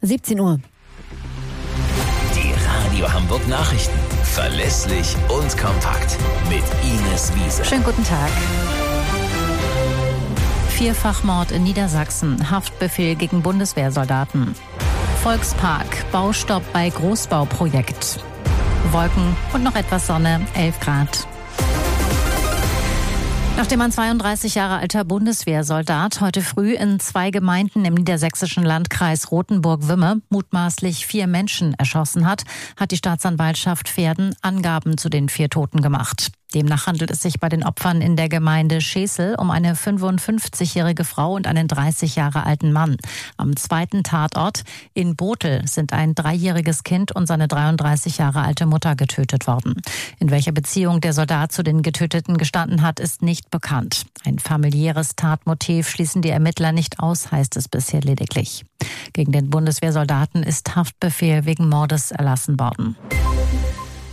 17 Uhr. Die Radio Hamburg Nachrichten. Verlässlich und kompakt. Mit Ines Wiese. Schönen guten Tag. Vierfachmord in Niedersachsen. Haftbefehl gegen Bundeswehrsoldaten. Volkspark. Baustopp bei Großbauprojekt. Wolken und noch etwas Sonne. 11 Grad. Nachdem ein 32 Jahre alter Bundeswehrsoldat heute früh in zwei Gemeinden im niedersächsischen Landkreis Rothenburg-Wümme mutmaßlich vier Menschen erschossen hat, hat die Staatsanwaltschaft Pferden Angaben zu den vier Toten gemacht. Demnach handelt es sich bei den Opfern in der Gemeinde Schesel um eine 55-jährige Frau und einen 30 Jahre alten Mann. Am zweiten Tatort in Botel sind ein dreijähriges Kind und seine 33 Jahre alte Mutter getötet worden. In welcher Beziehung der Soldat zu den Getöteten gestanden hat, ist nicht bekannt. Ein familiäres Tatmotiv schließen die Ermittler nicht aus, heißt es bisher lediglich. Gegen den Bundeswehrsoldaten ist Haftbefehl wegen Mordes erlassen worden.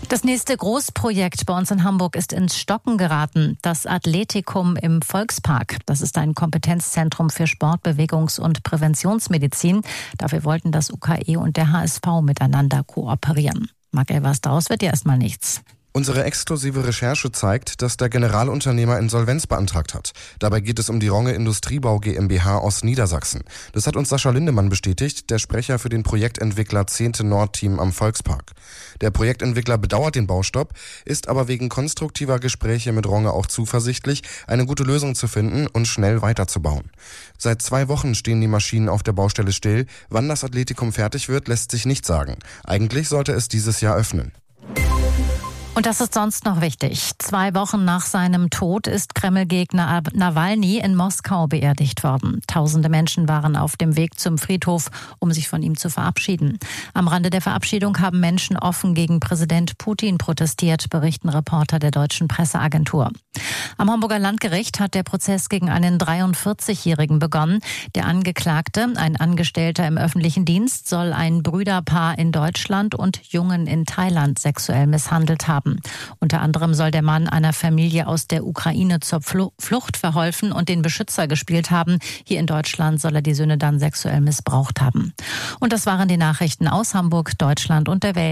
Das nächste Großprojekt bei uns in Hamburg ist ins Stocken geraten. Das Athletikum im Volkspark. Das ist ein Kompetenzzentrum für Sport, Bewegungs- und Präventionsmedizin. Dafür wollten das UKE und der HSV miteinander kooperieren. Mag er was daraus wird ja erstmal nichts. Unsere exklusive Recherche zeigt, dass der Generalunternehmer Insolvenz beantragt hat. Dabei geht es um die Ronge Industriebau GmbH aus Niedersachsen. Das hat uns Sascha Lindemann bestätigt, der Sprecher für den Projektentwickler 10. Nordteam am Volkspark. Der Projektentwickler bedauert den Baustopp, ist aber wegen konstruktiver Gespräche mit Ronge auch zuversichtlich, eine gute Lösung zu finden und schnell weiterzubauen. Seit zwei Wochen stehen die Maschinen auf der Baustelle still. Wann das Athletikum fertig wird, lässt sich nicht sagen. Eigentlich sollte es dieses Jahr öffnen. Und das ist sonst noch wichtig. Zwei Wochen nach seinem Tod ist Kreml-Gegner Nawalny in Moskau beerdigt worden. Tausende Menschen waren auf dem Weg zum Friedhof, um sich von ihm zu verabschieden. Am Rande der Verabschiedung haben Menschen offen gegen Präsident Putin protestiert, berichten Reporter der deutschen Presseagentur. Am Hamburger Landgericht hat der Prozess gegen einen 43-Jährigen begonnen. Der Angeklagte, ein Angestellter im öffentlichen Dienst, soll ein Brüderpaar in Deutschland und Jungen in Thailand sexuell misshandelt haben haben. Unter anderem soll der Mann einer Familie aus der Ukraine zur Flucht verholfen und den Beschützer gespielt haben. Hier in Deutschland soll er die Söhne dann sexuell missbraucht haben. Und das waren die Nachrichten aus Hamburg, Deutschland und der Welt.